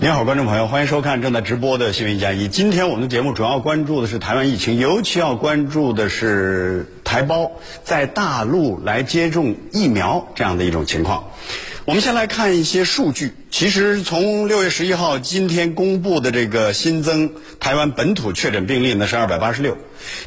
您好，观众朋友，欢迎收看正在直播的新闻一加一。今天我们的节目主要关注的是台湾疫情，尤其要关注的是台胞在大陆来接种疫苗这样的一种情况。我们先来看一些数据。其实从六月十一号今天公布的这个新增台湾本土确诊病例呢是二百八十六。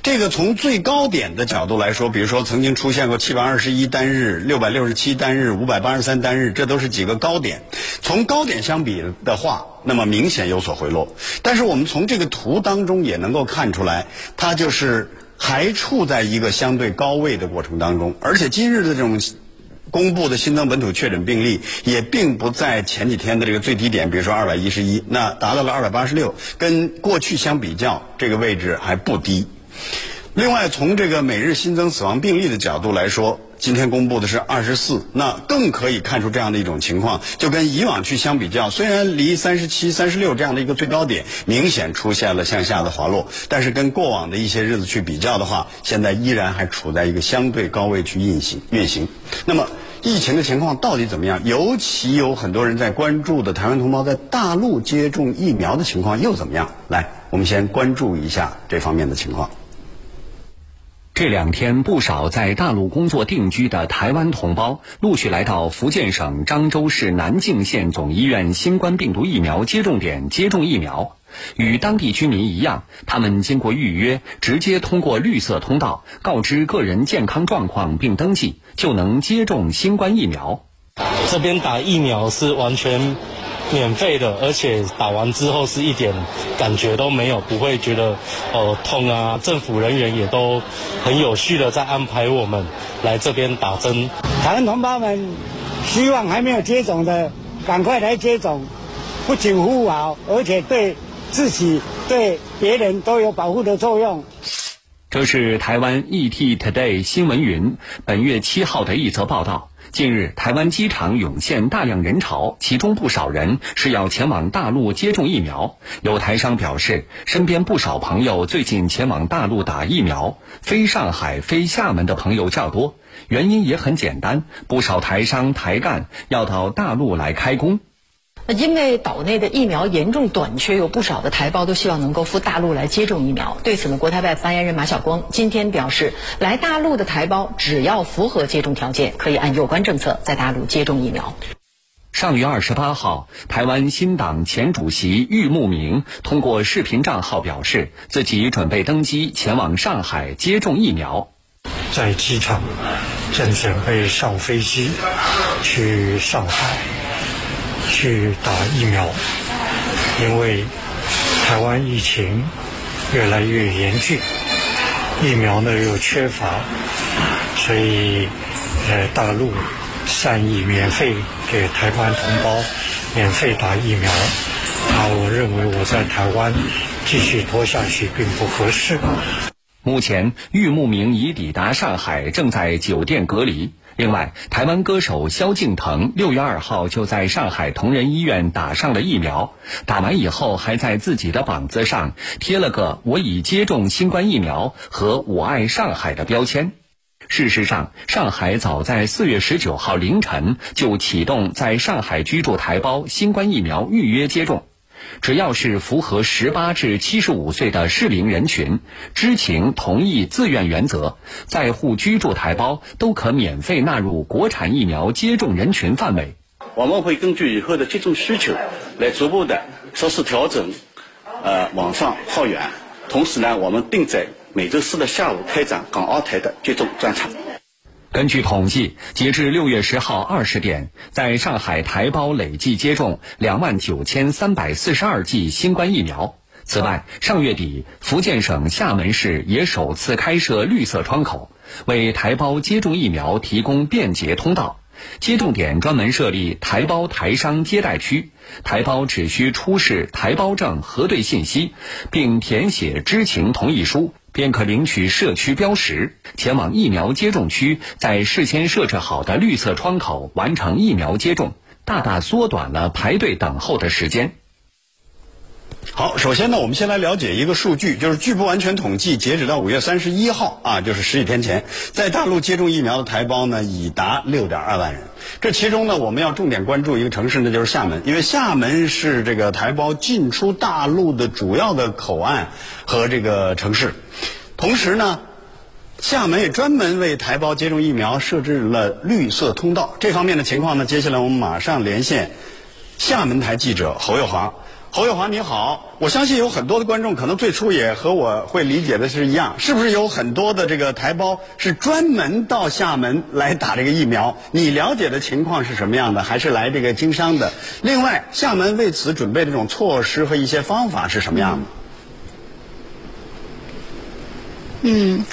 这个从最高点的角度来说，比如说曾经出现过七百二十一单日、六百六十七单日、五百八十三单日，这都是几个高点。从高点相比的话，那么明显有所回落。但是我们从这个图当中也能够看出来，它就是还处在一个相对高位的过程当中，而且今日的这种。公布的新增本土确诊病例也并不在前几天的这个最低点，比如说二百一十一，那达到了二百八十六，跟过去相比较，这个位置还不低。另外，从这个每日新增死亡病例的角度来说，今天公布的是二十四，那更可以看出这样的一种情况，就跟以往去相比较，虽然离三十七、三十六这样的一个最高点明显出现了向下的滑落，但是跟过往的一些日子去比较的话，现在依然还处在一个相对高位去运行运行。那么，疫情的情况到底怎么样？尤其有很多人在关注的台湾同胞在大陆接种疫苗的情况又怎么样？来，我们先关注一下这方面的情况。这两天，不少在大陆工作定居的台湾同胞陆续来到福建省漳州市南靖县总医院新冠病毒疫苗接种点接种疫苗。与当地居民一样，他们经过预约，直接通过绿色通道告知个人健康状况并登记，就能接种新冠疫苗。这边打疫苗是完全免费的，而且打完之后是一点感觉都没有，不会觉得哦痛啊。政府人员也都很有序的在安排我们来这边打针。台湾同胞们希望还没有接种的赶快来接种，不仅服务好，而且对。自己对别人都有保护的作用。这是台湾 ET Today 新闻云本月七号的一则报道。近日，台湾机场涌现大量人潮，其中不少人是要前往大陆接种疫苗。有台商表示，身边不少朋友最近前往大陆打疫苗，飞上海、飞厦门的朋友较多。原因也很简单，不少台商台干要到大陆来开工。因为岛内的疫苗严重短缺，有不少的台胞都希望能够赴大陆来接种疫苗。对此呢，国台办发言人马晓光今天表示，来大陆的台胞只要符合接种条件，可以按有关政策在大陆接种疫苗。上月二十八号，台湾新党前主席郁慕明通过视频账号表示，自己准备登机前往上海接种疫苗。在机场正准备上飞机去上海。去打疫苗，因为台湾疫情越来越严峻，疫苗呢又缺乏，所以呃大陆善意免费给台湾同胞免费打疫苗，那我认为我在台湾继续拖下去并不合适。目前，玉慕明已抵达上海，正在酒店隔离。另外，台湾歌手萧敬腾六月二号就在上海同仁医院打上了疫苗，打完以后还在自己的膀子上贴了个“我已接种新冠疫苗”和“我爱上海”的标签。事实上，上海早在四月十九号凌晨就启动在上海居住台胞新冠疫苗预约接种。只要是符合十八至七十五岁的适龄人群，知情、同意、自愿原则，在沪居住台胞都可免费纳入国产疫苗接种人群范围。我们会根据以后的接种需求，来逐步的实施调整，呃，网上号源。同时呢，我们定在每周四的下午开展港澳台的接种专场。根据统计，截至六月十号二十点，在上海台胞累计接种两万九千三百四十二剂新冠疫苗。此外，上月底，福建省厦门市也首次开设绿色窗口，为台胞接种疫苗提供便捷通道。接种点专门设立台胞台商接待区，台胞只需出示台胞证核对信息，并填写知情同意书。便可领取社区标识，前往疫苗接种区，在事先设置好的绿色窗口完成疫苗接种，大大缩短了排队等候的时间。好，首先呢，我们先来了解一个数据，就是据不完全统计，截止到五月三十一号啊，就是十几天前，在大陆接种疫苗的台胞呢已达六点二万人。这其中呢，我们要重点关注一个城市，那就是厦门，因为厦门是这个台胞进出大陆的主要的口岸和这个城市。同时呢，厦门也专门为台胞接种疫苗设置了绿色通道。这方面的情况呢，接下来我们马上连线厦门台记者侯友华。侯友华你好，我相信有很多的观众可能最初也和我会理解的是一样，是不是有很多的这个台胞是专门到厦门来打这个疫苗？你了解的情况是什么样的？还是来这个经商的？另外，厦门为此准备的这种措施和一些方法是什么样的？嗯。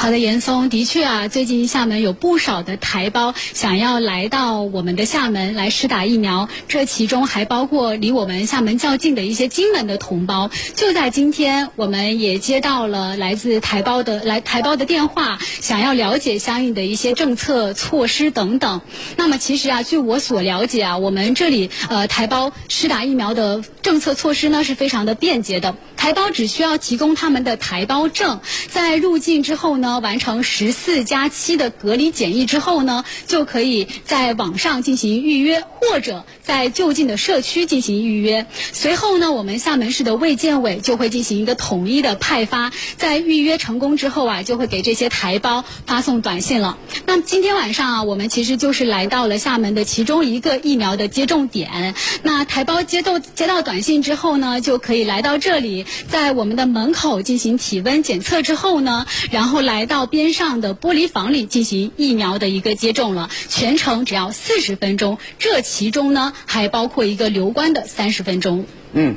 好的，严嵩，的确啊，最近厦门有不少的台胞想要来到我们的厦门来施打疫苗，这其中还包括离我们厦门较近的一些金门的同胞。就在今天，我们也接到了来自台胞的 来台胞的电话，想要了解相应的一些政策措施等等。那么其实啊，据我所了解啊，我们这里呃台胞施打疫苗的政策措施呢是非常的便捷的，台胞只需要提供他们的台胞证，在入境之后呢。完成十四加七的隔离检疫之后呢，就可以在网上进行预约，或者在就近的社区进行预约。随后呢，我们厦门市的卫健委就会进行一个统一的派发。在预约成功之后啊，就会给这些台胞发送短信了。那今天晚上啊，我们其实就是来到了厦门的其中一个疫苗的接种点。那台胞接到接到短信之后呢，就可以来到这里，在我们的门口进行体温检测之后呢，然后来。来到边上的玻璃房里进行疫苗的一个接种了，全程只要四十分钟，这其中呢还包括一个留观的三十分钟。嗯，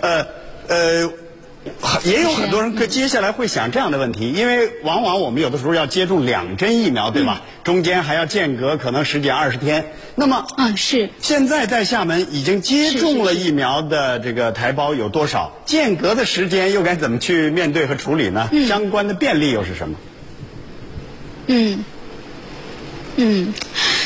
呃呃。也有很多人可，接下来会想这样的问题，因为往往我们有的时候要接种两针疫苗，对吧？中间还要间隔可能十几二十天。那么，啊是。现在在厦门已经接种了疫苗的这个台胞有多少？间隔的时间又该怎么去面对和处理呢？相关的便利又是什么？嗯。嗯，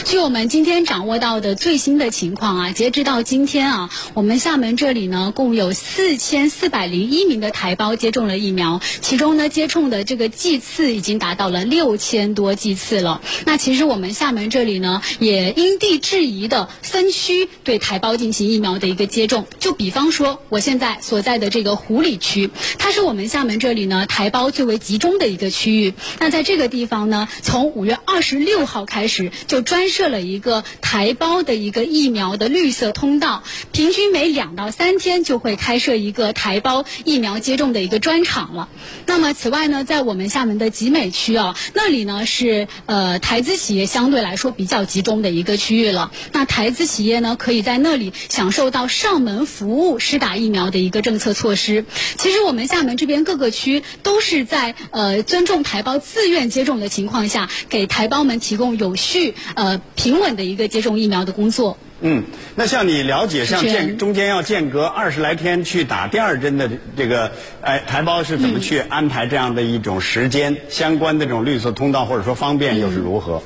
据我们今天掌握到的最新的情况啊，截止到今天啊，我们厦门这里呢，共有四千四百零一名的台胞接种了疫苗，其中呢，接种的这个剂次已经达到了六千多剂次了。那其实我们厦门这里呢，也因地制宜的分区对台胞进行疫苗的一个接种。就比方说，我现在所在的这个湖里区，它是我们厦门这里呢台胞最为集中的一个区域。那在这个地方呢，从五月二十六号开。开始就专设了一个台胞的一个疫苗的绿色通道，平均每两到三天就会开设一个台胞疫苗接种的一个专场了。那么此外呢，在我们厦门的集美区啊，那里呢是呃台资企业相对来说比较集中的一个区域了。那台资企业呢，可以在那里享受到上门服务施打疫苗的一个政策措施。其实我们厦门这边各个区都是在呃尊重台胞自愿接种的情况下，给台胞们提供有有序呃平稳的一个接种疫苗的工作。嗯，那像你了解，像间中间要间隔二十来天去打第二针的这个，哎，台胞是怎么去安排这样的一种时间？相关的这种绿色通道或者说方便又是如何？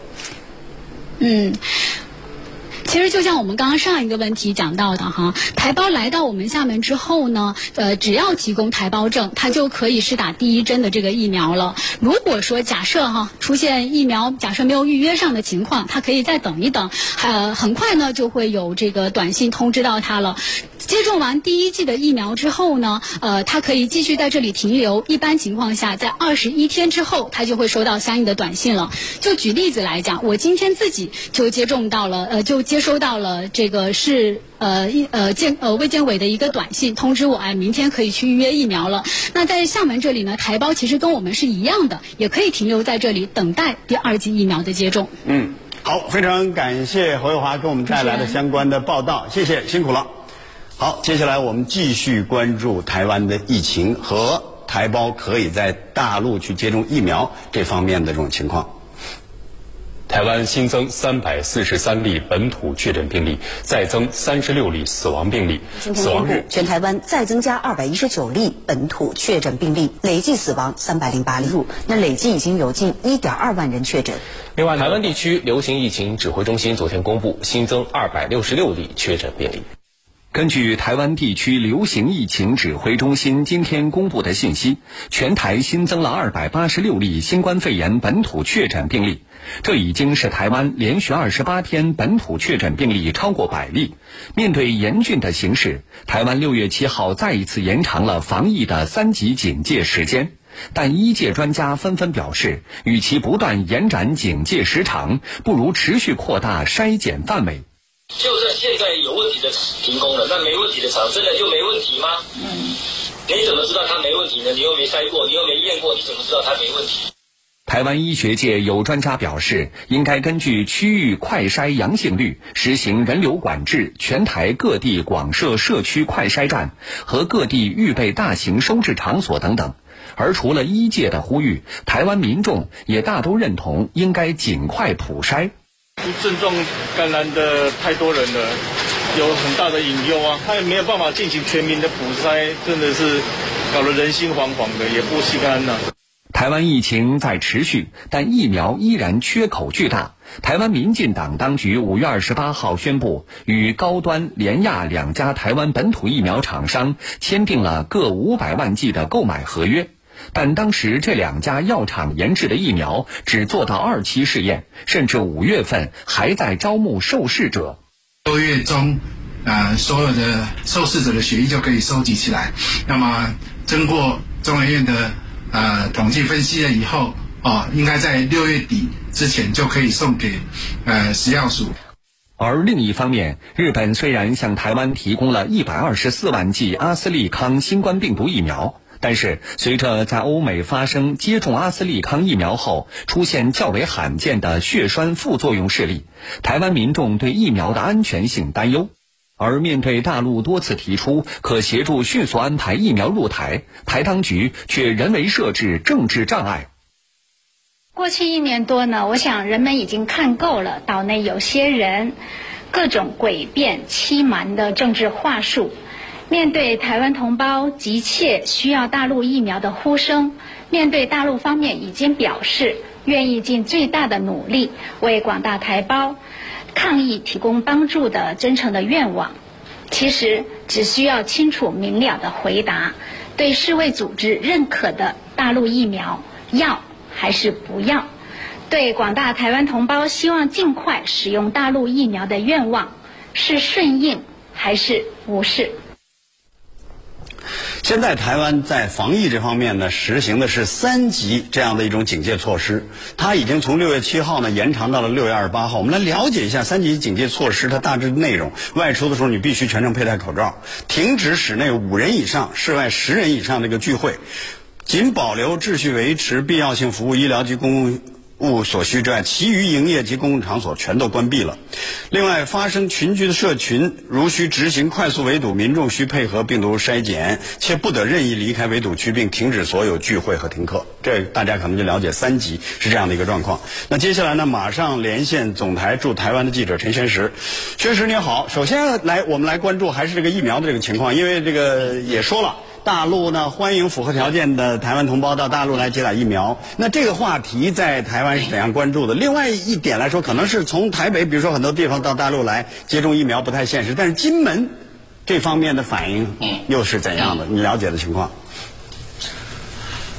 嗯。其实就像我们刚刚上一个问题讲到的哈，台胞来到我们厦门之后呢，呃，只要提供台胞证，他就可以是打第一针的这个疫苗了。如果说假设哈出现疫苗假设没有预约上的情况，他可以再等一等，呃，很快呢就会有这个短信通知到他了。接种完第一剂的疫苗之后呢，呃，他可以继续在这里停留。一般情况下，在二十一天之后，他就会收到相应的短信了。就举例子来讲，我今天自己就接种到了，呃，就接收到了这个是。呃，一呃健呃卫健委的一个短信通知我，哎，明天可以去预约疫苗了。那在厦门这里呢，台胞其实跟我们是一样的，也可以停留在这里等待第二剂疫苗的接种。嗯，好，非常感谢侯月华给我们带来的相关的报道，谢谢，辛苦了。好，接下来我们继续关注台湾的疫情和台胞可以在大陆去接种疫苗这方面的这种情况。台湾新增三百四十三例本土确诊病例，再增三十六例死亡病例。死亡日，全台湾再增加二百一十九例本土确诊病例，累计死亡三百零八例。那累计已经有近一点二万人确诊。另外，台湾地区流行疫情指挥中心昨天公布新增二百六十六例确诊病例。根据台湾地区流行疫情指挥中心今天公布的信息，全台新增了二百八十六例新冠肺炎本土确诊病例，这已经是台湾连续二十八天本土确诊病例超过百例。面对严峻的形势，台湾六月七号再一次延长了防疫的三级警戒时间，但医界专家纷纷表示，与其不断延展警戒时长，不如持续扩大筛检范围。就算现在有问题的停工了，那没问题的厂真的就没问题吗？嗯，你怎么知道它没问题呢？你又没筛过，你又没验过，你怎么知道它没问题？台湾医学界有专家表示，应该根据区域快筛阳性率实行人流管制，全台各地广设社区快筛站和各地预备大型收治场所等等。而除了医界的呼吁，台湾民众也大都认同应该尽快普筛。症状感染的太多人了，有很大的隐忧啊！他也没有办法进行全民的普筛，真的是搞得人心惶惶的，也不心安呐。台湾疫情在持续，但疫苗依然缺口巨大。台湾民进党当局五月二十八号宣布，与高端、联亚两家台湾本土疫苗厂商签订了各五百万剂的购买合约。但当时这两家药厂研制的疫苗只做到二期试验，甚至五月份还在招募受试者。六月中，呃，所有的受试者的血液就可以收集起来。那么经过中研院的呃统计分析了以后，哦，应该在六月底之前就可以送给呃食药署。而另一方面，日本虽然向台湾提供了一百二十四万剂阿斯利康新冠病毒疫苗。但是，随着在欧美发生接种阿斯利康疫苗后出现较为罕见的血栓副作用事例，台湾民众对疫苗的安全性担忧。而面对大陆多次提出可协助迅速安排疫苗入台，台当局却人为设置政治障碍。过去一年多呢，我想人们已经看够了岛内有些人各种诡辩欺瞒的政治话术。面对台湾同胞急切需要大陆疫苗的呼声，面对大陆方面已经表示愿意尽最大的努力为广大台胞抗疫提供帮助的真诚的愿望，其实只需要清楚明了的回答：对世卫组织认可的大陆疫苗要还是不要？对广大台湾同胞希望尽快使用大陆疫苗的愿望是顺应还是无视？现在台湾在防疫这方面呢，实行的是三级这样的一种警戒措施。它已经从六月七号呢延长到了六月二十八号。我们来了解一下三级警戒措施它大致内容。外出的时候你必须全程佩戴口罩，停止室内五人以上、室外十人以上这个聚会，仅保留秩序维持必要性服务、医疗及公共。物所需之外，其余营业及公共场所全都关闭了。另外，发生群居的社群，如需执行快速围堵，民众需配合病毒筛检，且不得任意离开围堵区，并停止所有聚会和停课。这大家可能就了解三级是这样的一个状况。那接下来呢，马上连线总台驻台湾的记者陈宣石。宣石你好，首先来我们来关注还是这个疫苗的这个情况，因为这个也说了。大陆呢欢迎符合条件的台湾同胞到大陆来接打疫苗。那这个话题在台湾是怎样关注的？另外一点来说，可能是从台北，比如说很多地方到大陆来接种疫苗不太现实。但是金门这方面的反应又是怎样的？你了解的情况？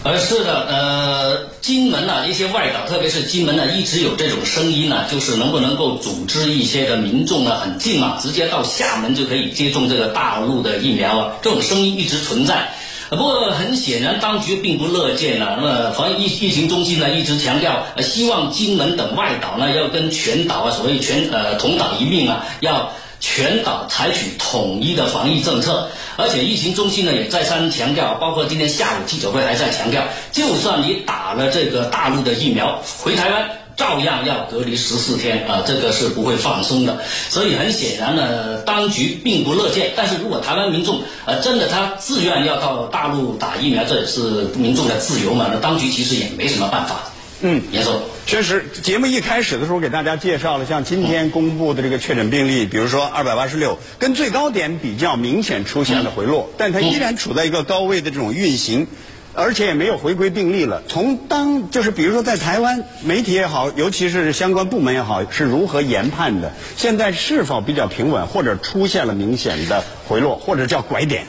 呃，是的，呃，金门呢，一些外岛，特别是金门呢，一直有这种声音呢，就是能不能够组织一些的民众呢，很近嘛，直接到厦门就可以接种这个大陆的疫苗啊，这种声音一直存在。不过很显然，当局并不乐见呢。那么防疫疫情中心呢，一直强调，呃，希望金门等外岛呢，要跟全岛啊，所谓全呃同岛一命啊，要。全岛采取统一的防疫政策，而且疫情中心呢也再三强调，包括今天下午记者会还在强调，就算你打了这个大陆的疫苗，回台湾照样要隔离十四天啊，这个是不会放松的。所以很显然呢，当局并不乐见。但是如果台湾民众呃真的他自愿要到大陆打疫苗，这也是民众的自由嘛，那当局其实也没什么办法。嗯，严总，确实，节目一开始的时候给大家介绍了，像今天公布的这个确诊病例，比如说二百八十六，跟最高点比较明显出现了回落，但它依然处在一个高位的这种运行，而且也没有回归病例了。从当就是比如说在台湾媒体也好，尤其是相关部门也好，是如何研判的？现在是否比较平稳，或者出现了明显的回落，或者叫拐点？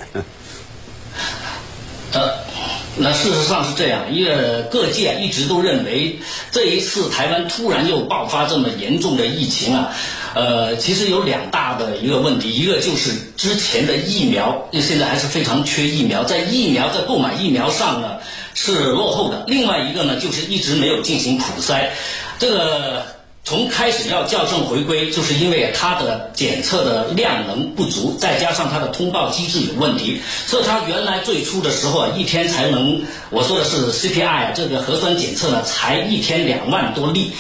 呃。那事实上是这样，因为各界一直都认为，这一次台湾突然又爆发这么严重的疫情啊，呃，其实有两大的一个问题，一个就是之前的疫苗，现在还是非常缺疫苗，在疫苗在购买疫苗上呢是落后的；另外一个呢就是一直没有进行普筛，这个。从开始要校正回归，就是因为它的检测的量能不足，再加上它的通报机制有问题，所以它原来最初的时候啊，一天才能，我说的是 CPI 啊这个核酸检测呢，才一天两万多例，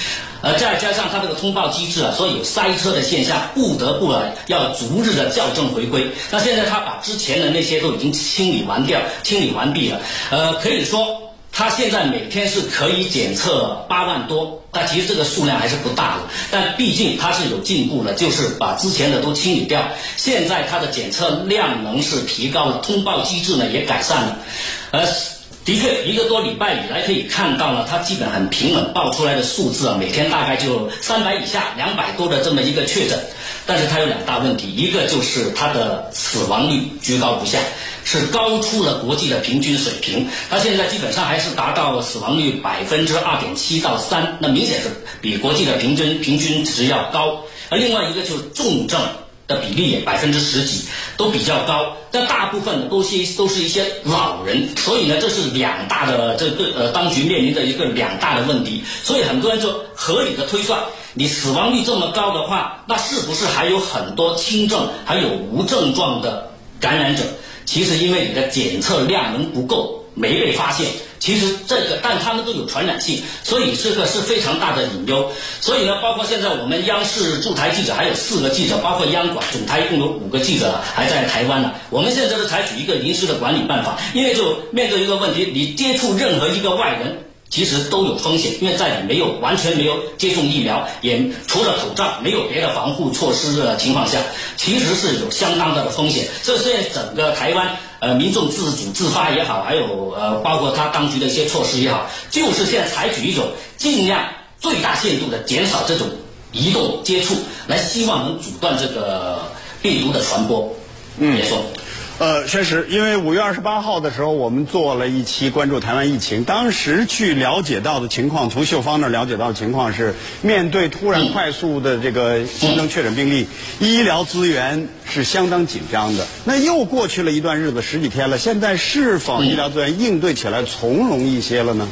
呃，再加上它这个通报机制啊，所以有塞车的现象，不得不啊要逐日的校正回归。那现在它把之前的那些都已经清理完掉，清理完毕了，呃，可以说。它现在每天是可以检测八万多，但其实这个数量还是不大的。但毕竟它是有进步了，就是把之前的都清理掉。现在它的检测量能是提高了，通报机制呢也改善了。呃，的确一个多礼拜以来可以看到了，它基本很平稳，报出来的数字啊，每天大概就三百以下，两百多的这么一个确诊。但是它有两大问题，一个就是它的死亡率居高不下。是高出了国际的平均水平，它现在基本上还是达到死亡率百分之二点七到三，那明显是比国际的平均平均值要高。而另外一个就是重症的比例也百分之十几，都比较高。但大部分都是都是一些老人，所以呢，这是两大的这个呃当局面临的一个两大的问题。所以很多人就合理的推算，你死亡率这么高的话，那是不是还有很多轻症还有无症状的感染者？其实因为你的检测量能不够，没被发现。其实这个，但他们都有传染性，所以这个是非常大的隐忧。所以呢，包括现在我们央视驻台记者还有四个记者，包括央广总台一共有五个记者还在台湾呢。我们现在是采取一个临时的管理办法，因为就面对一个问题，你接触任何一个外人。其实都有风险，因为在你没有完全没有接种疫苗，也除了口罩没有别的防护措施的情况下，其实是有相当大的风险。这现在整个台湾呃民众自主自发也好，还有呃包括他当局的一些措施也好，就是现在采取一种尽量最大限度的减少这种移动接触，来希望能阻断这个病毒的传播。嗯，没错。呃，确实，因为五月二十八号的时候，我们做了一期关注台湾疫情，当时去了解到的情况，从秀芳那儿了解到的情况是，面对突然快速的这个新增确诊病例，医疗资源是相当紧张的。那又过去了一段日子，十几天了，现在是否医疗资源应对起来从容一些了呢？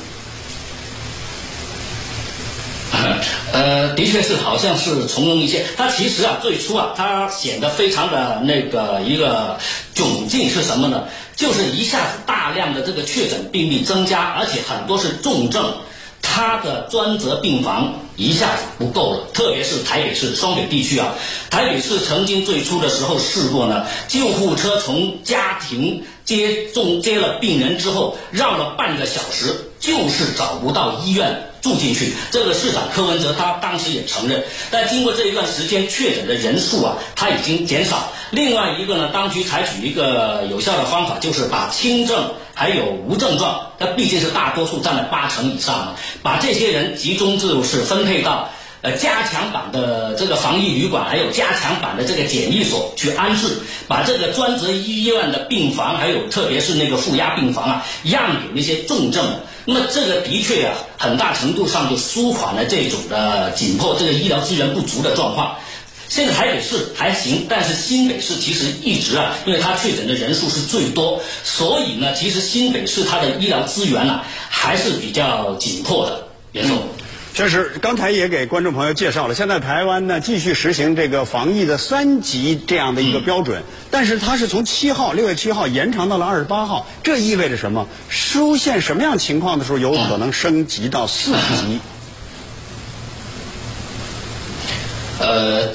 呃，的确是，好像是从容一些。他其实啊，最初啊，他显得非常的那个一个窘境是什么呢？就是一下子大量的这个确诊病例增加，而且很多是重症，他的专责病房一下子不够了。特别是台北市双北地区啊，台北市曾经最初的时候试过呢，救护车从家庭接种接了病人之后，绕了半个小时，就是找不到医院。住进去，这个市长柯文哲他当时也承认，但经过这一段时间确诊的人数啊，他已经减少。另外一个呢，当局采取一个有效的方法，就是把轻症还有无症状，那毕竟是大多数占了八成以上嘛，把这些人集中就是分配到呃加强版的这个防疫旅馆，还有加强版的这个检疫所去安置，把这个专责医院的病房，还有特别是那个负压病房啊，让给那些重症。那么这个的确啊，很大程度上就舒缓了这种的紧迫，这个医疗资源不足的状况。现在台北市还行，但是新北市其实一直啊，因为它确诊的人数是最多，所以呢，其实新北市它的医疗资源呢还是比较紧迫的。严总。确实，刚才也给观众朋友介绍了，现在台湾呢继续实行这个防疫的三级这样的一个标准，但是它是从七号六月七号延长到了二十八号，这意味着什么？出现什么样情况的时候有可能升级到四级？呃，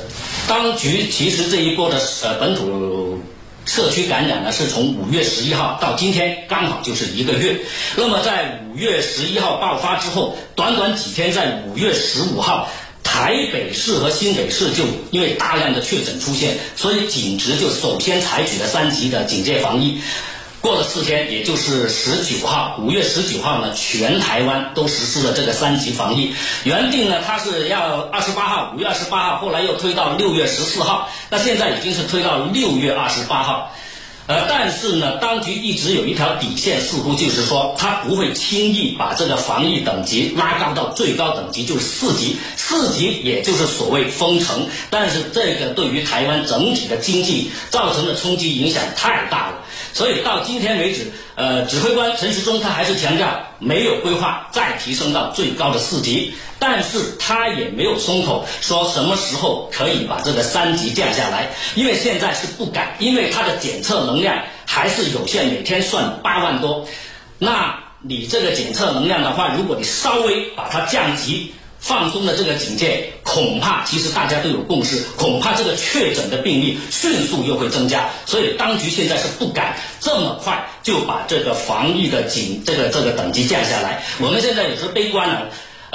当局其实这一波的呃本土。社区感染呢，是从五月十一号到今天，刚好就是一个月。那么在五月十一号爆发之后，短短几天，在五月十五号，台北市和新北市就因为大量的确诊出现，所以警局就首先采取了三级的警戒防疫。过了四天，也就是十九号，五月十九号呢，全台湾都实施了这个三级防疫。原定呢，它是要二十八号，五月二十八号，后来又推到六月十四号，那现在已经是推到六月二十八号。呃，但是呢，当局一直有一条底线，似乎就是说，他不会轻易把这个防疫等级拉高到最高等级，就是四级。四级也就是所谓封城，但是这个对于台湾整体的经济造成的冲击影响太大了。所以到今天为止，呃，指挥官陈时中他还是强调没有规划再提升到最高的四级，但是他也没有松口，说什么时候可以把这个三级降下来，因为现在是不敢，因为他的检测能量还是有限，每天算八万多，那你这个检测能量的话，如果你稍微把它降级。放松了这个警戒，恐怕其实大家都有共识，恐怕这个确诊的病例迅速又会增加，所以当局现在是不敢这么快就把这个防疫的警这个这个等级降下来。我们现在也是悲观了。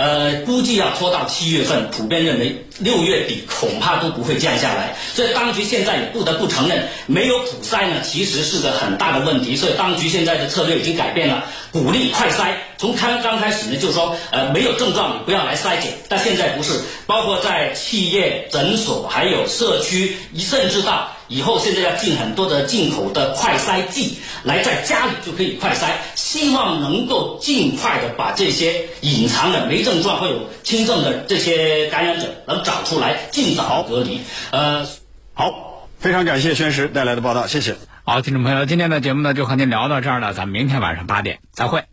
呃，估计要拖到七月份，普遍认为六月底恐怕都不会降下来。所以当局现在也不得不承认，没有普筛呢，其实是个很大的问题。所以当局现在的策略已经改变了，鼓励快筛。从开刚开始呢，就说，呃，没有症状你不要来筛检。但现在不是，包括在企业、诊所，还有社区，甚至到。以后现在要进很多的进口的快筛剂，来在家里就可以快筛，希望能够尽快的把这些隐藏的没症状或有轻症的这些感染者能找出来，尽早隔离。呃，好，非常感谢宣石带来的报道，谢谢。好，听众朋友，今天的节目呢就和您聊到这儿了，咱们明天晚上八点再会。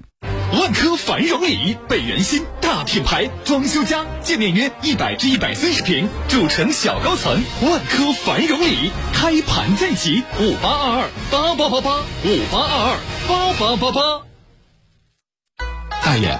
万科繁荣里，北园新大品牌，装修家，建面约一百至一百三十平，主城小高层。万科繁荣里开盘在即，五八二二八八八八，五八二二八八八八。大爷，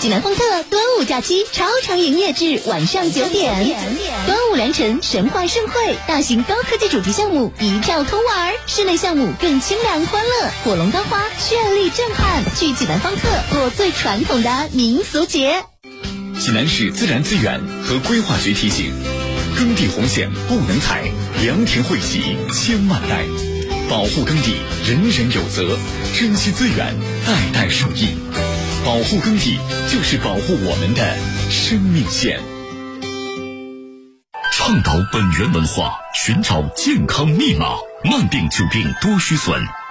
济南方特端午假期超长营业至晚上九点，端午良辰神话盛会，大型高科技主题项目一票通玩，室内项目更清凉欢乐，火龙当花绚丽震撼，去济南方特过最传统的民俗节。济南市自然资源和规划局提醒：耕地红线不能踩，良田惠及千万代，保护耕地人人有责，珍惜资源代代受益。保护耕地，就是保护我们的生命线。倡导本源文化，寻找健康密码，慢病久病多虚损。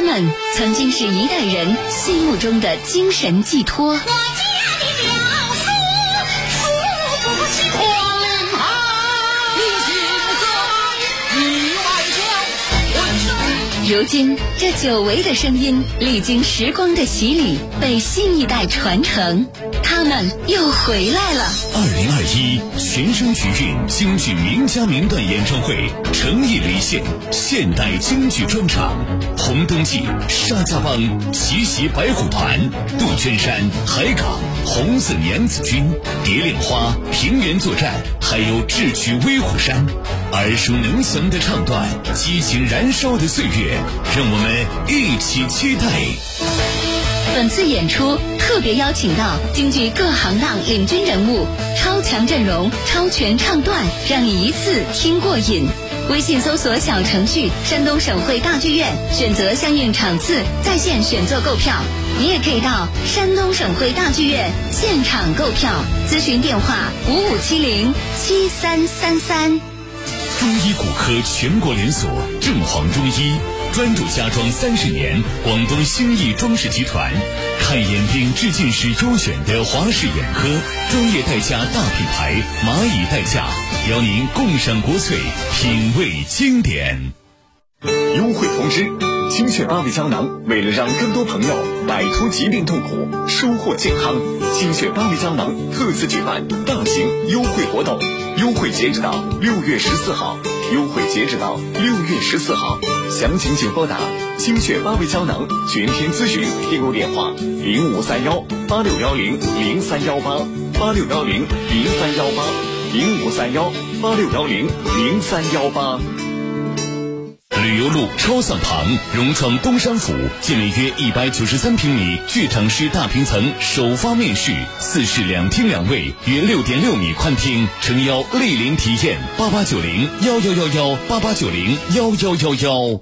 他们曾经是一代人心目中的精神寄托。如今，这久违的声音历经时光的洗礼，被新一代传承，们又回来了。二零二一全声曲韵京剧名家名段演唱会诚意离线现代京剧专场，红灯记、沙家浜、奇袭白虎团、杜鹃山、海港、红色娘子军、蝶恋花、平原作战，还有智取威虎山，耳熟能详的唱段，激情燃烧的岁月，让我们一起期待。本次演出特别邀请到京剧各行当领军人物，超强阵容、超全唱段，让你一次听过瘾。微信搜索小程序“山东省会大剧院”，选择相应场次，在线选座购票。你也可以到山东省会大剧院现场购票，咨询电话五五七零七三三三。中医骨科全国连锁正黄中医，专注家装三十年，广东兴义装饰集团，看眼病治近视优选的华视眼科，专业代驾大品牌蚂蚁代驾，邀您共赏国粹，品味经典。优惠通知：清血八味胶囊为了让更多朋友摆脱疾病痛苦，收获健康，清血八味胶囊特此举办大型优惠活动，优惠截止到六月十四号，优惠截止到六月十四号，详情请拨打精血八味胶囊全天咨询订购电话零五三幺八六幺零零三幺八八六幺零零三幺八零五三幺八六幺零零三幺八。旅游路超算旁，融创东山府，建面约一百九十三平米剧场式大平层首发面世，四室两厅两卫，约六点六米宽厅，诚邀莅临体验。八八九零幺幺幺幺八八九零幺幺幺幺。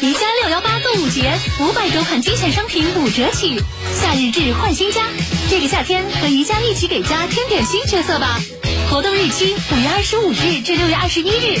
宜家六幺八购物节，五百多款精选商品五折起，夏日至换新家，这个夏天和宜家一起给家添点新角色吧。活动日期五月二十五日至六月二十一日，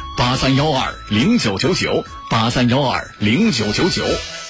八三幺二零九九九八三幺二零九九九。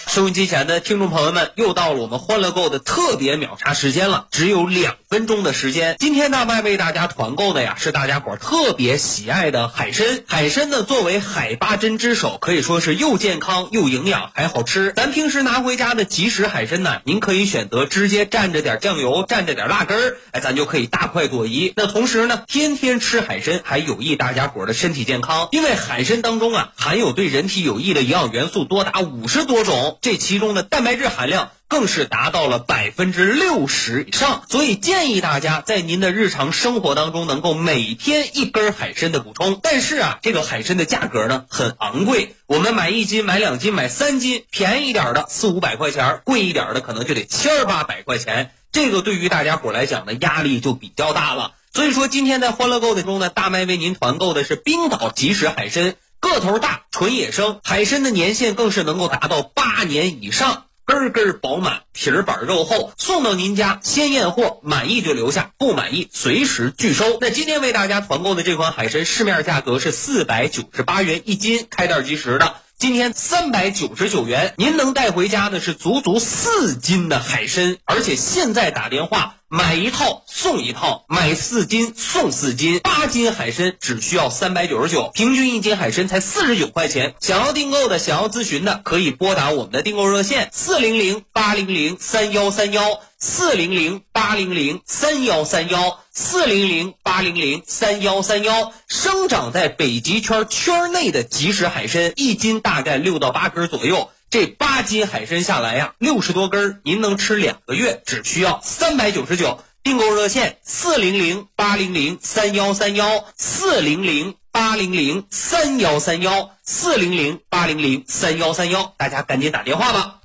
收音机前的听众朋友们，又到了我们欢乐购的特别秒杀时间了，只有两分钟的时间。今天大麦为大家团购的呀，是大家伙特别喜爱的海参。海参呢，作为海八珍之首，可以说是又健康又营养还好吃。咱平时拿回家的即食海参呢，您可以选择直接蘸着点酱油，蘸着点辣根儿，哎，咱就可以大快朵颐。那同时呢，天天吃海参还有益大家伙的身体健康，因为海参当中啊，含有对人体有益的营养元素多达五十多种。这其中的蛋白质含量更是达到了百分之六十以上，所以建议大家在您的日常生活当中能够每天一根海参的补充。但是啊，这个海参的价格呢很昂贵，我们买一斤、买两斤、买三斤，便宜一点的四五百块钱，贵一点的可能就得千儿八百块钱。这个对于大家伙来讲呢，压力就比较大了。所以说，今天在欢乐购的中呢，大麦为您团购的是冰岛即食海参。个头大，纯野生，海参的年限更是能够达到八年以上，根根饱满，皮儿板肉厚，送到您家先验货，满意就留下，不满意随时拒收。那今天为大家团购的这款海参，市面价格是四百九十八元一斤，开袋即食的。今天三百九十九元，您能带回家的是足足四斤的海参，而且现在打电话买一套送一套，买四斤送四斤，八斤海参只需要三百九十九，平均一斤海参才四十九块钱。想要订购的，想要咨询的，可以拨打我们的订购热线四零零八零零三幺三幺四零零八零零三幺三幺四零零八零零三幺三幺。生长在北极圈圈内的即食海参，一斤大概六到八根左右。这八斤海参下来呀，六十多根儿，您能吃两个月，只需要三百九十九。订购热线四零零八零零三幺三幺四零零八零零三幺三幺四零零八零零三幺三幺，大家赶紧打电话吧。